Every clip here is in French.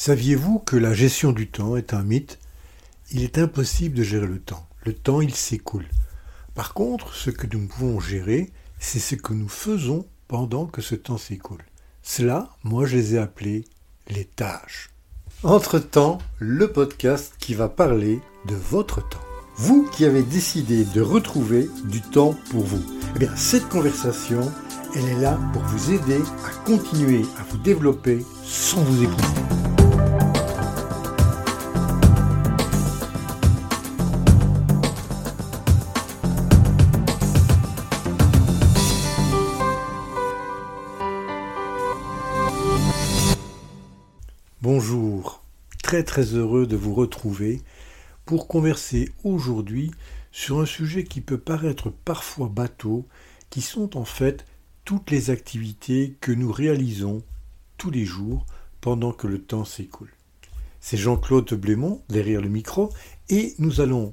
Saviez-vous que la gestion du temps est un mythe? Il est impossible de gérer le temps. Le temps, il s'écoule. Par contre, ce que nous pouvons gérer, c'est ce que nous faisons pendant que ce temps s'écoule. Cela, moi, je les ai appelés les tâches. Entre-temps, le podcast qui va parler de votre temps. Vous qui avez décidé de retrouver du temps pour vous. Eh bien, cette conversation, elle est là pour vous aider à continuer à vous développer sans vous épuiser. Bonjour, très très heureux de vous retrouver pour converser aujourd'hui sur un sujet qui peut paraître parfois bateau, qui sont en fait toutes les activités que nous réalisons tous les jours pendant que le temps s'écoule. C'est Jean-Claude Blémont derrière le micro et nous allons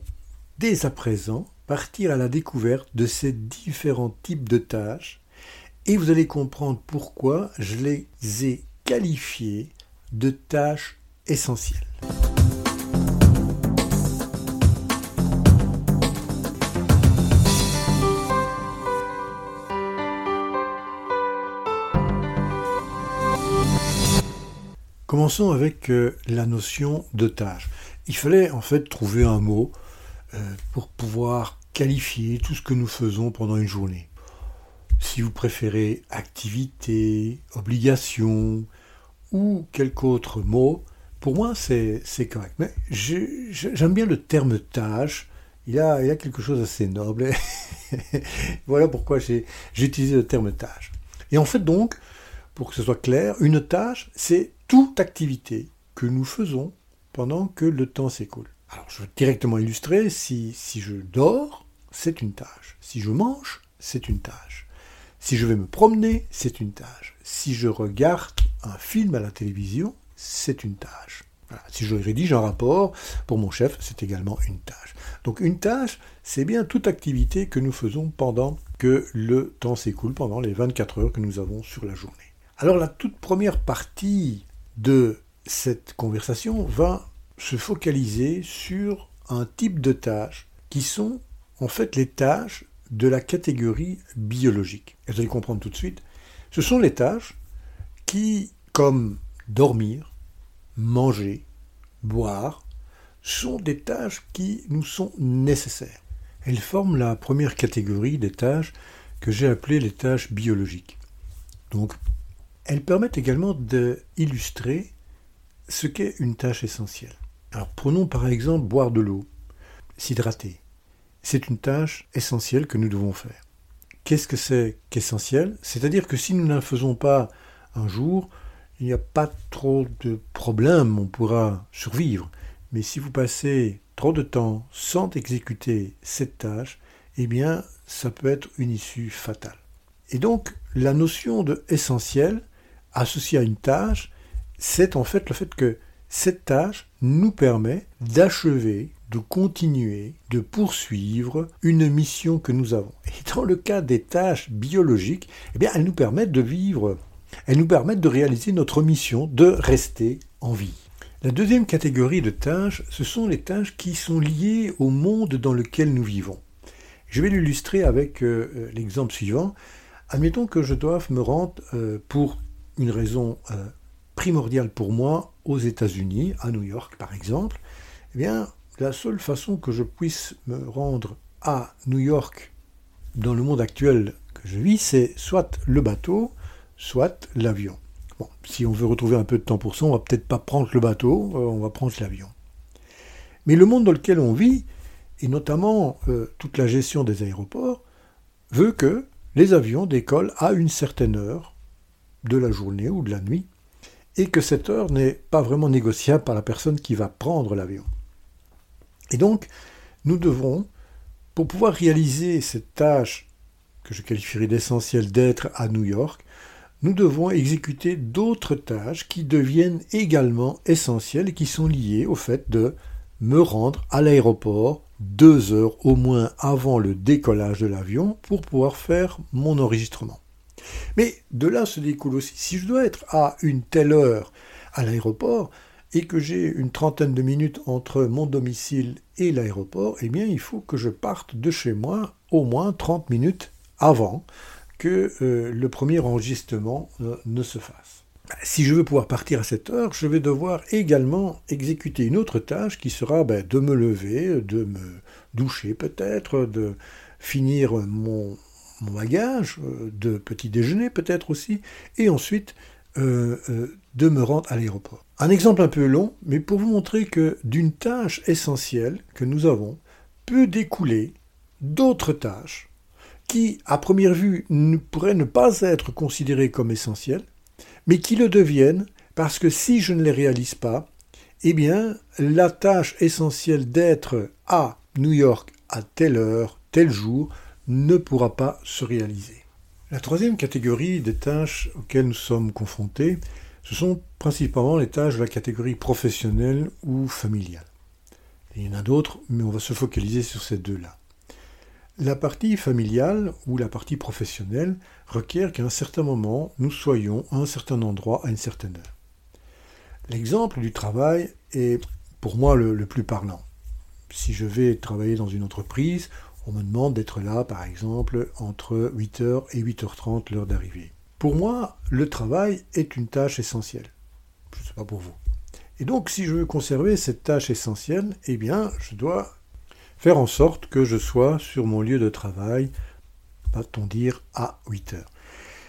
dès à présent partir à la découverte de ces différents types de tâches et vous allez comprendre pourquoi je les ai qualifiées de tâches essentielles. Commençons avec euh, la notion de tâche. Il fallait en fait trouver un mot euh, pour pouvoir qualifier tout ce que nous faisons pendant une journée. Si vous préférez activité, obligation, ou quelque autre mot, pour moi, c'est correct. Mais j'aime bien le terme tâche. Il a, il a quelque chose d'assez noble. voilà pourquoi j'ai utilisé le terme tâche. Et en fait, donc, pour que ce soit clair, une tâche, c'est toute activité que nous faisons pendant que le temps s'écoule. Alors, je veux directement illustrer, si, si je dors, c'est une tâche. Si je mange, c'est une tâche. Si je vais me promener, c'est une tâche. Si je regarde un film à la télévision, c'est une tâche. Si je rédige un rapport pour mon chef, c'est également une tâche. Donc une tâche, c'est bien toute activité que nous faisons pendant que le temps s'écoule, pendant les 24 heures que nous avons sur la journée. Alors la toute première partie de cette conversation va se focaliser sur un type de tâches qui sont en fait les tâches de la catégorie biologique. Vous allez comprendre tout de suite, ce sont les tâches qui comme dormir, manger, boire, sont des tâches qui nous sont nécessaires. Elles forment la première catégorie des tâches que j'ai appelées les tâches biologiques. Donc, elles permettent également d'illustrer ce qu'est une tâche essentielle. Alors, prenons par exemple boire de l'eau, s'hydrater. C'est une tâche essentielle que nous devons faire. Qu'est-ce que c'est qu'essentiel? C'est-à-dire que si nous ne la faisons pas un jour, il n'y a pas trop de problèmes, on pourra survivre. Mais si vous passez trop de temps sans exécuter cette tâche, eh bien, ça peut être une issue fatale. Et donc, la notion de essentiel associée à une tâche, c'est en fait le fait que cette tâche nous permet d'achever, de continuer, de poursuivre une mission que nous avons. Et dans le cas des tâches biologiques, eh bien, elles nous permettent de vivre elles nous permettent de réaliser notre mission de rester en vie. La deuxième catégorie de tâches, ce sont les tâches qui sont liées au monde dans lequel nous vivons. Je vais l'illustrer avec euh, euh, l'exemple suivant. Admettons que je doive me rendre euh, pour une raison primordiale pour moi aux États-Unis, à New York par exemple. Eh la seule façon que je puisse me rendre à New York dans le monde actuel que je vis, c'est soit le bateau, soit l'avion. Bon, si on veut retrouver un peu de temps pour ça, on va peut-être pas prendre le bateau, euh, on va prendre l'avion. Mais le monde dans lequel on vit, et notamment euh, toute la gestion des aéroports, veut que les avions décollent à une certaine heure de la journée ou de la nuit, et que cette heure n'est pas vraiment négociable par la personne qui va prendre l'avion. Et donc, nous devrons, pour pouvoir réaliser cette tâche que je qualifierais d'essentielle d'être à New York, nous devons exécuter d'autres tâches qui deviennent également essentielles et qui sont liées au fait de me rendre à l'aéroport deux heures au moins avant le décollage de l'avion pour pouvoir faire mon enregistrement. Mais de là se découle aussi, si je dois être à une telle heure à l'aéroport, et que j'ai une trentaine de minutes entre mon domicile et l'aéroport, eh bien il faut que je parte de chez moi au moins 30 minutes avant que euh, le premier enregistrement euh, ne se fasse. Bah, si je veux pouvoir partir à cette heure, je vais devoir également exécuter une autre tâche qui sera ben, de me lever, de me doucher peut-être, de finir mon, mon bagage, euh, de petit déjeuner peut-être aussi, et ensuite euh, euh, de me rendre à l'aéroport. Un exemple un peu long, mais pour vous montrer que d'une tâche essentielle que nous avons peut découler d'autres tâches qui, à première vue, ne pourraient ne pas être considérées comme essentielles, mais qui le deviennent parce que si je ne les réalise pas, eh bien, la tâche essentielle d'être à New York à telle heure, tel jour, ne pourra pas se réaliser. La troisième catégorie des tâches auxquelles nous sommes confrontés, ce sont principalement les tâches de la catégorie professionnelle ou familiale. Il y en a d'autres, mais on va se focaliser sur ces deux-là. La partie familiale ou la partie professionnelle requiert qu'à un certain moment, nous soyons à un certain endroit à une certaine heure. L'exemple du travail est pour moi le, plus parlant. Si je vais travailler dans une entreprise, on me demande d'être là, par exemple, entre 8h et 8h30, l'heure d'arrivée. Pour moi, le travail est une tâche essentielle. Je ne sais pas pour vous. Et donc, si je veux conserver cette tâche essentielle, eh bien, je dois faire en sorte que je sois sur mon lieu de travail, va-t-on dire, à 8 heures.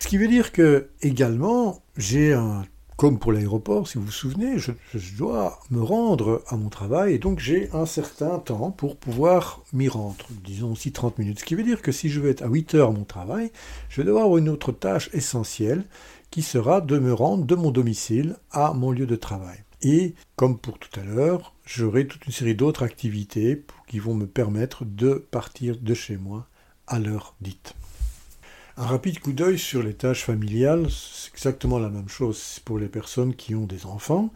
Ce qui veut dire que, également, j'ai un comme pour l'aéroport, si vous vous souvenez, je, dois me rendre à mon travail et donc j'ai un certain temps pour pouvoir m'y rendre, disons aussi 30 minutes. Ce qui veut dire que si je veux être à 8 heures à mon travail, je vais devoir avoir une autre tâche essentielle qui sera de me rendre de mon domicile à mon lieu de travail. Et comme pour tout à l'heure, j'aurai toute une série d'autres activités qui vont me permettre de partir de chez moi à l'heure dite. Un rapide coup d'œil sur les tâches familiales, c'est exactement la même chose pour les personnes qui ont des enfants.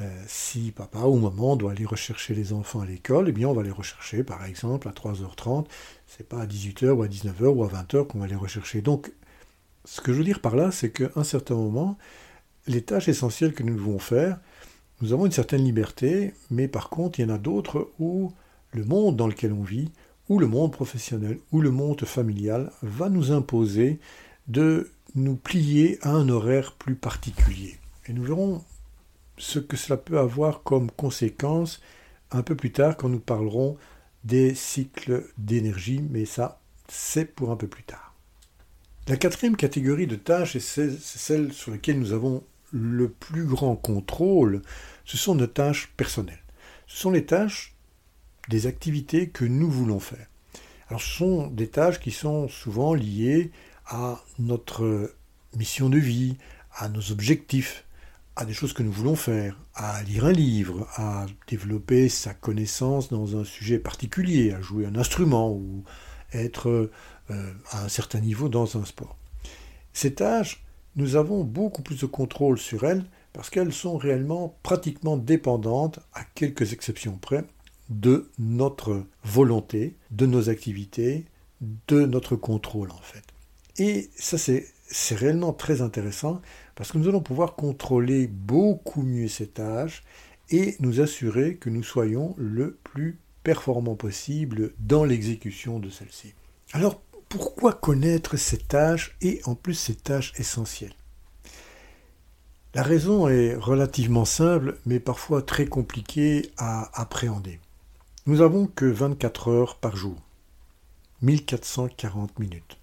Euh, si papa ou maman doit aller rechercher les enfants à l'école, eh bien on va les rechercher par exemple à 3h30, c'est pas à 18h ou à 19h ou à 20h qu'on va les rechercher. Donc ce que je veux dire par là, c'est qu'à un certain moment, les tâches essentielles que nous devons faire, nous avons une certaine liberté, mais par contre, il y en a d'autres où le monde dans lequel on vit ou le monde professionnel, ou le monde familial va nous imposer de nous plier à un horaire plus particulier. Et nous verrons ce que cela peut avoir comme conséquence un peu plus tard quand nous parlerons des cycles d'énergie, mais ça, c'est pour un peu plus tard. La quatrième catégorie de tâches, et c'est celle sur laquelle nous avons le plus grand contrôle, ce sont nos tâches personnelles. Ce sont les tâches des activités que nous voulons faire. Alors ce sont des tâches qui sont souvent liées à notre mission de vie, à nos objectifs, à des choses que nous voulons faire, à lire un livre, à développer sa connaissance dans un sujet particulier, à jouer un instrument ou être euh, à un certain niveau dans un sport. Ces tâches, nous avons beaucoup plus de contrôle sur elles parce qu'elles sont réellement pratiquement dépendantes, à quelques exceptions près, de notre volonté, de nos activités, de notre contrôle en fait. Et ça c'est réellement très intéressant parce que nous allons pouvoir contrôler beaucoup mieux ces tâches et nous assurer que nous soyons le plus performants possible dans l'exécution de celles-ci. Alors pourquoi connaître ces tâches et en plus ces tâches essentielles La raison est relativement simple mais parfois très compliquée à appréhender. Nous n'avons que 24 heures par jour, 1440 minutes.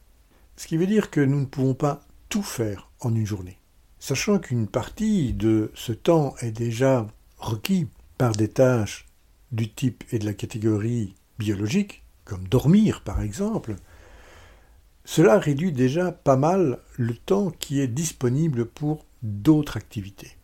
Ce qui veut dire que nous ne pouvons pas tout faire en une journée. Sachant qu'une partie de ce temps est déjà requis par des tâches du type et de la catégorie biologique, comme dormir par exemple, cela réduit déjà pas mal le temps qui est disponible pour d'autres activités.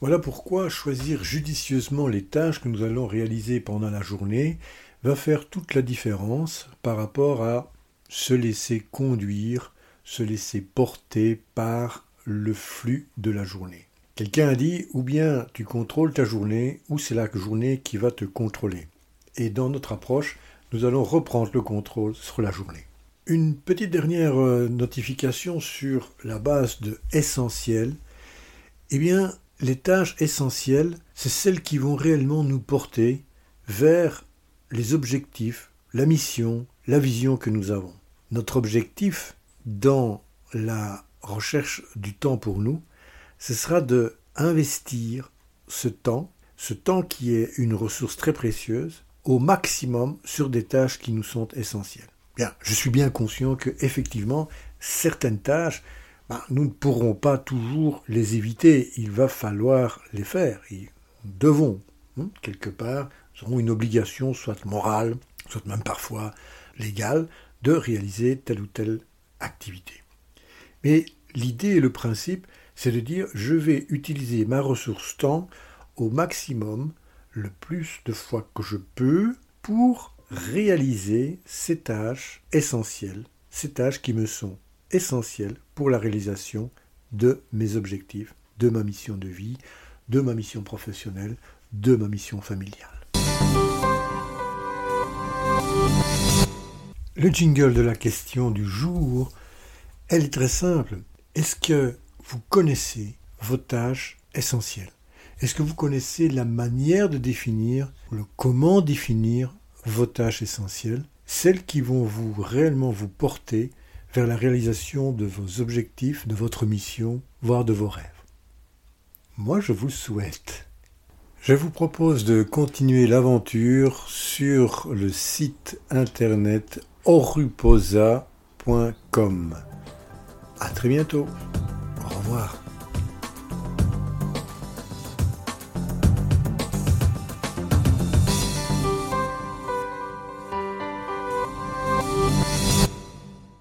Voilà pourquoi choisir judicieusement les tâches que nous allons réaliser pendant la journée va faire toute la différence par rapport à se laisser conduire, se laisser porter par le flux de la journée. Quelqu'un a dit ou bien tu contrôles ta journée ou c'est la journée qui va te contrôler. Et dans notre approche, nous allons reprendre le contrôle sur la journée. Une petite dernière euh, notification sur la base de essentiel. Eh bien, Les tâches essentielles, c'est celles qui vont réellement nous porter vers les objectifs, la mission, la vision que nous avons. Notre objectif dans la recherche du temps pour nous, ce sera de investir ce temps, ce temps qui est une ressource très précieuse, au maximum sur des tâches qui nous sont essentielles. Bien, je suis bien conscient que effectivement certaines tâches, ben, nous ne pourrons pas toujours les éviter. Il va falloir les faire. nous devons hein, quelque part, nous aurons une obligation, soit morale, soit même parfois légale, de réaliser telle ou telle activité. Mais l'idée et le principe, c'est de dire je vais utiliser ma ressource temps au maximum, le plus de fois que je peux, pour réaliser ces tâches essentielles, ces tâches qui me sont essentielles pour la réalisation de mes objectifs, de ma mission de vie, de ma mission professionnelle, de ma mission familiale. Le jingle de la question du jour, elle est très simple. Est-ce que vous connaissez vos tâches essentielles? Est-ce que vous connaissez la manière de définir, le comment définir vos tâches essentielles, celles qui vont vous réellement vous porter vers la réalisation de vos objectifs, de votre mission, voire de vos rêves Moi, je vous le souhaite. Je vous propose de continuer l'aventure sur le site internet oruposa.com. À très bientôt. Au revoir.